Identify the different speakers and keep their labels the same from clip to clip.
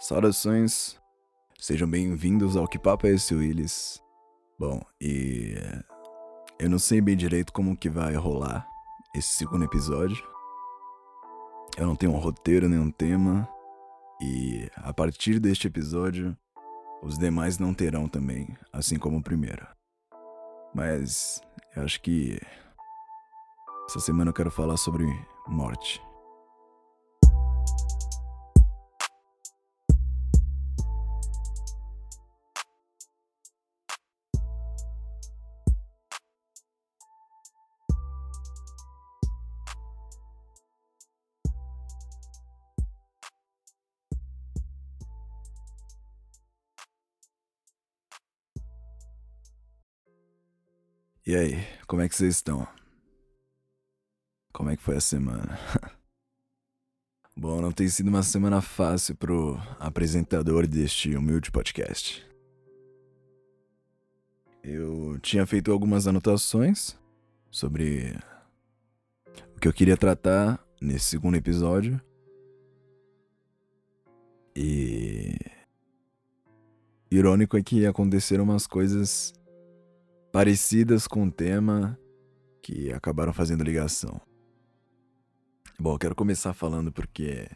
Speaker 1: Saudações, sejam bem-vindos ao Que Papo é esse, Willis? Bom, e eu não sei bem direito como que vai rolar esse segundo episódio. Eu não tenho um roteiro nem um tema, e a partir deste episódio, os demais não terão também, assim como o primeiro. Mas eu acho que essa semana eu quero falar sobre morte. E aí, como é que vocês estão? Como é que foi a semana? Bom, não tem sido uma semana fácil pro apresentador deste humilde podcast. Eu tinha feito algumas anotações sobre o que eu queria tratar nesse segundo episódio. E. Irônico é que aconteceram umas coisas parecidas com o tema que acabaram fazendo ligação. Bom, eu quero começar falando porque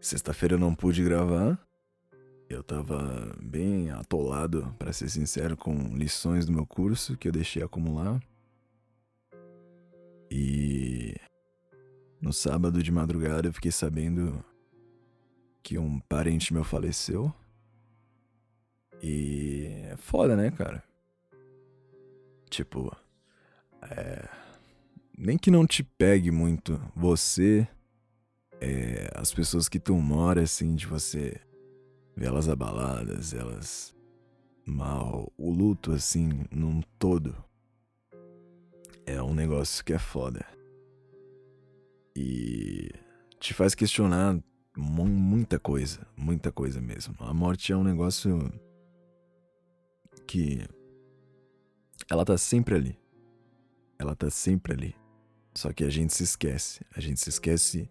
Speaker 1: sexta-feira eu não pude gravar. Eu tava bem atolado, para ser sincero, com lições do meu curso que eu deixei acumular. E no sábado de madrugada eu fiquei sabendo que um parente meu faleceu. E é foda, né, cara? Tipo, é, nem que não te pegue muito você, é, as pessoas que tu mora, assim, de você ver elas abaladas, elas mal, o luto, assim, num todo, é um negócio que é foda. E te faz questionar muita coisa, muita coisa mesmo. A morte é um negócio que ela tá sempre ali. Ela tá sempre ali. Só que a gente se esquece. A gente se esquece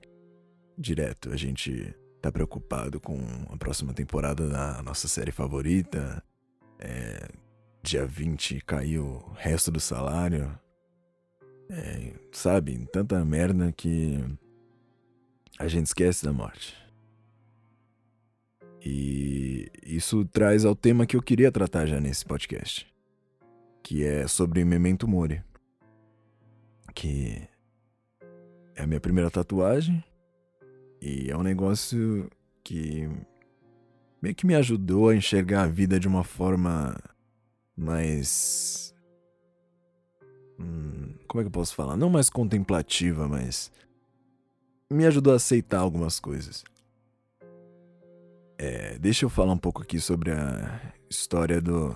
Speaker 1: direto. A gente tá preocupado com a próxima temporada da nossa série favorita. É, dia 20 caiu o resto do salário. É, sabe? Tanta merda que a gente esquece da morte. E isso traz ao tema que eu queria tratar já nesse podcast que é sobre Memento Mori, que é a minha primeira tatuagem e é um negócio que meio que me ajudou a enxergar a vida de uma forma mais. Hum, como é que eu posso falar? Não mais contemplativa, mas. Me ajudou a aceitar algumas coisas. É, deixa eu falar um pouco aqui sobre a história do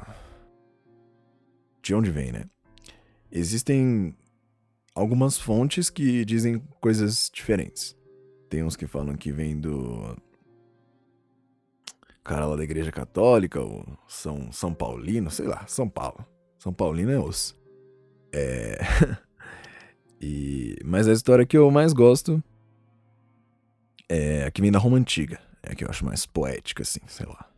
Speaker 1: de onde vem, né? Existem algumas fontes que dizem coisas diferentes. Tem uns que falam que vem do cara lá da igreja católica, ou São, São Paulino, sei lá, São Paulo. São Paulino é osso. É. e... Mas a história que eu mais gosto é a que vem da Roma Antiga. É a que eu acho mais poética, assim, sei lá.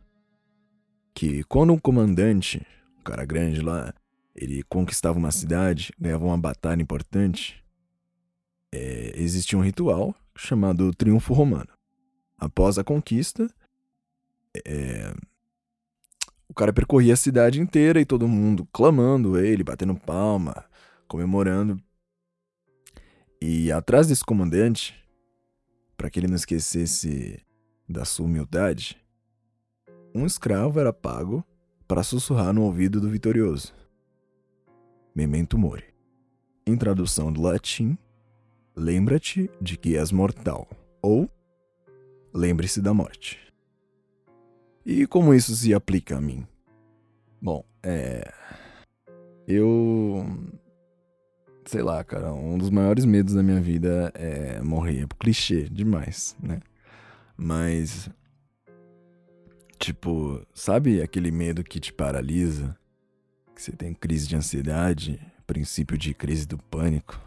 Speaker 1: Que quando um comandante, um cara grande lá, ele conquistava uma cidade, ganhava uma batalha importante, é, existia um ritual chamado Triunfo Romano. Após a conquista, é, o cara percorria a cidade inteira e todo mundo clamando ele, batendo palma, comemorando. E atrás desse comandante, para que ele não esquecesse da sua humildade, um escravo era pago para sussurrar no ouvido do vitorioso. Memento Mori. Em tradução do latim, lembra-te de que és mortal, ou lembre-se da morte. E como isso se aplica a mim? Bom, é. Eu. Sei lá, cara, um dos maiores medos da minha vida é morrer. É clichê demais, né? Mas. Tipo, sabe aquele medo que te paralisa? Você tem crise de ansiedade, princípio de crise do pânico.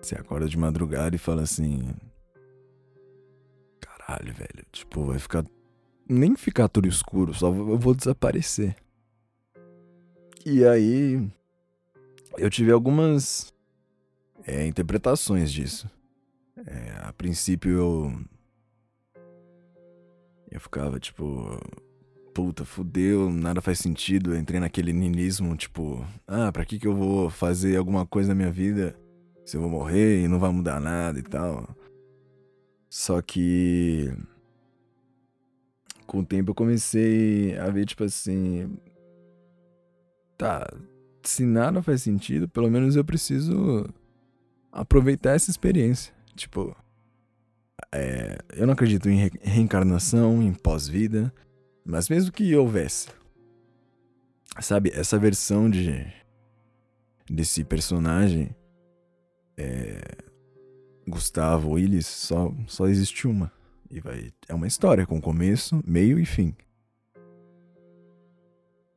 Speaker 1: Você acorda de madrugada e fala assim: Caralho, caralho, velho. Tipo, vai ficar. Nem ficar tudo escuro, só eu vou desaparecer. E aí. Eu tive algumas é, interpretações disso. É, a princípio eu. Eu ficava tipo. Puta, fudeu, nada faz sentido. Eu entrei naquele ninismo, tipo, ah, pra que que eu vou fazer alguma coisa na minha vida se eu vou morrer e não vai mudar nada e tal. Só que. Com o tempo eu comecei a ver, tipo assim. Tá, se nada faz sentido, pelo menos eu preciso aproveitar essa experiência. Tipo, é, eu não acredito em re reencarnação, em pós-vida, mas mesmo que houvesse, sabe, essa versão de desse personagem, é, Gustavo Willis, só, só existe uma. E vai, é uma história com começo, meio e fim.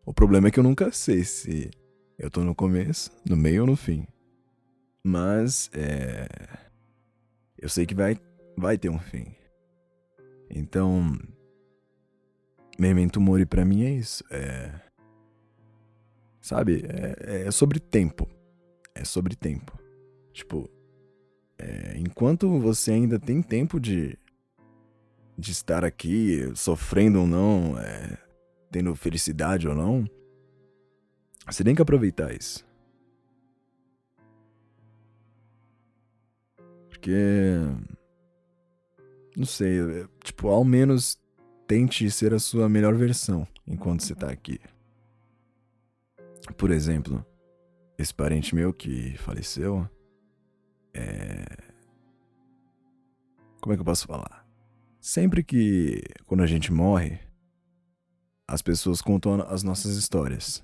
Speaker 1: O problema é que eu nunca sei se eu tô no começo, no meio ou no fim. Mas é. Eu sei que vai, vai ter um fim. Então. Memento Mori pra mim é isso. É. Sabe? É, é sobre tempo. É sobre tempo. Tipo. É, enquanto você ainda tem tempo de. de estar aqui, sofrendo ou não, é, tendo felicidade ou não, você tem que aproveitar isso. Porque. Não sei, tipo, ao menos tente ser a sua melhor versão enquanto você tá aqui. Por exemplo, esse parente meu que faleceu. É. Como é que eu posso falar? Sempre que. Quando a gente morre, as pessoas contam as nossas histórias.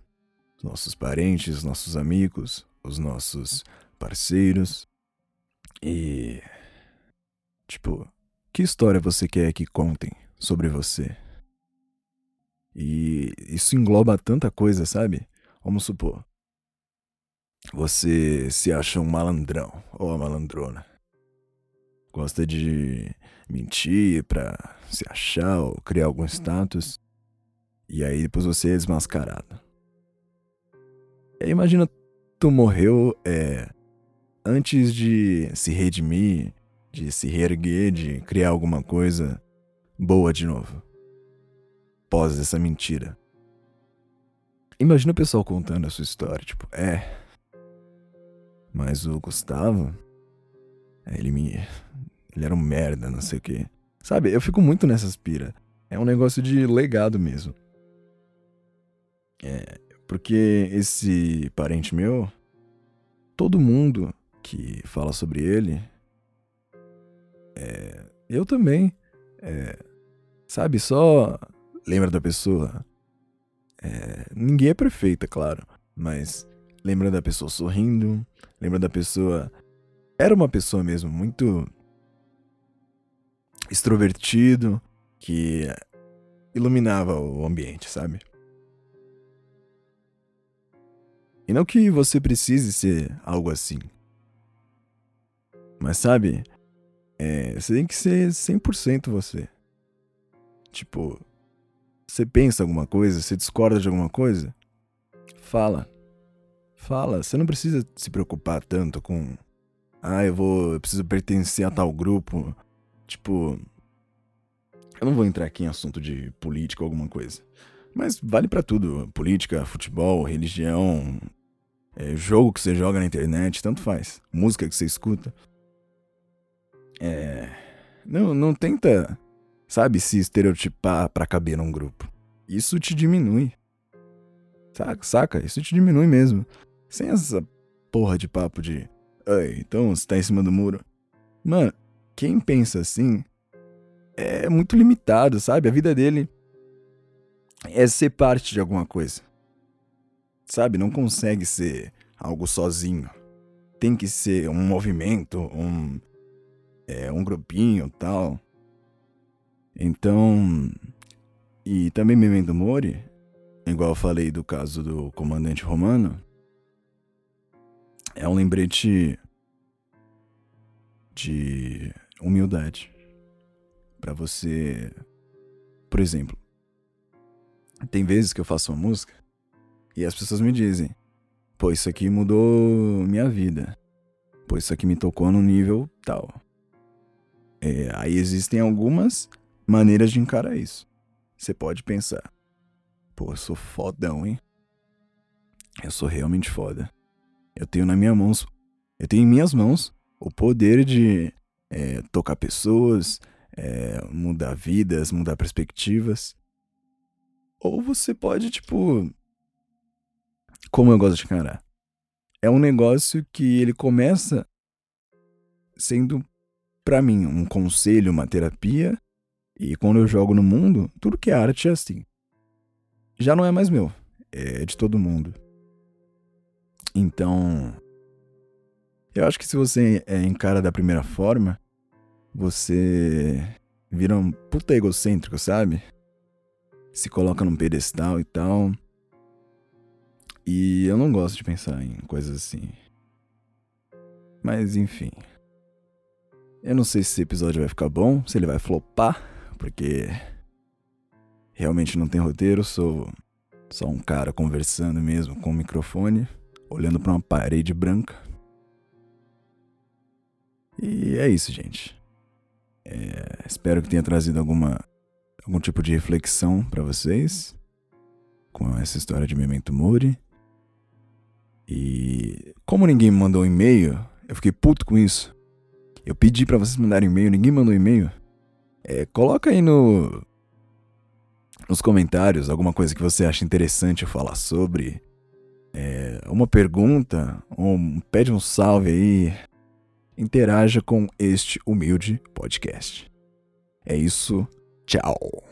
Speaker 1: Nossos parentes, nossos amigos, os nossos parceiros. E. Tipo, que história você quer que contem sobre você? E isso engloba tanta coisa, sabe? Vamos supor. Você se acha um malandrão ou uma malandrona. Gosta de mentir pra se achar ou criar algum status. E aí depois você é desmascarado. Aí imagina tu morreu é, antes de se redimir, de se reerguer, de criar alguma coisa boa de novo. Pós essa mentira. Imagina o pessoal contando a sua história, tipo, é. Mas o Gustavo. Ele me. Ele era um merda, não sei o quê. Sabe, eu fico muito nessa aspira. É um negócio de legado mesmo. É. Porque esse parente meu. Todo mundo que fala sobre ele. É, eu também. É, sabe, só lembra da pessoa. É, ninguém é perfeito, é claro. Mas lembra da pessoa sorrindo. Lembra da pessoa. Era uma pessoa mesmo muito extrovertido que iluminava o ambiente, sabe? E não que você precise ser algo assim. Mas sabe, é, você tem que ser 100% você. Tipo, você pensa alguma coisa, você discorda de alguma coisa? Fala. Fala. Você não precisa se preocupar tanto com. Ah, eu vou. Eu preciso pertencer a tal grupo. Tipo. Eu não vou entrar aqui em assunto de política ou alguma coisa. Mas vale para tudo: política, futebol, religião, é, jogo que você joga na internet, tanto faz. Música que você escuta. É. Não, não tenta, sabe, se estereotipar para caber num grupo. Isso te diminui. Saca, saca? Isso te diminui mesmo. Sem essa porra de papo de. Ai, então você tá em cima do muro. Mano, quem pensa assim é muito limitado, sabe? A vida dele é ser parte de alguma coisa. Sabe? Não consegue ser algo sozinho. Tem que ser um movimento, um, é, um grupinho tal. Então. E também Memento Mori, igual eu falei do caso do comandante romano, é um lembrete de humildade. para você, por exemplo, tem vezes que eu faço uma música e as pessoas me dizem: "Pô, isso aqui mudou minha vida. Pô, isso aqui me tocou no nível tal". É, aí existem algumas maneiras de encarar isso. Você pode pensar: "Pô, eu sou fodão, hein? Eu sou realmente foda. Eu tenho na minha mãos, eu tenho em minhas mãos o poder de é, tocar pessoas, é, mudar vidas, mudar perspectivas. Ou você pode, tipo. Como eu gosto de encarar. É um negócio que ele começa sendo, para mim, um conselho, uma terapia. E quando eu jogo no mundo, tudo que é arte é assim. Já não é mais meu, é de todo mundo. Então, eu acho que se você é, encara da primeira forma, você vira um puta egocêntrico, sabe? Se coloca num pedestal e tal. E eu não gosto de pensar em coisas assim. Mas enfim. Eu não sei se esse episódio vai ficar bom, se ele vai flopar, porque realmente não tem roteiro, sou só um cara conversando mesmo com o microfone, olhando para uma parede branca. E é isso, gente. É, espero que tenha trazido alguma algum tipo de reflexão para vocês com essa história de Memento Mori. E como ninguém me mandou um e-mail, eu fiquei puto com isso. Eu pedi para vocês mandarem e-mail, ninguém mandou e-mail. É, coloca aí no nos comentários alguma coisa que você acha interessante eu falar sobre. É, uma pergunta, ou pede um salve aí, interaja com este humilde podcast. É isso, tchau.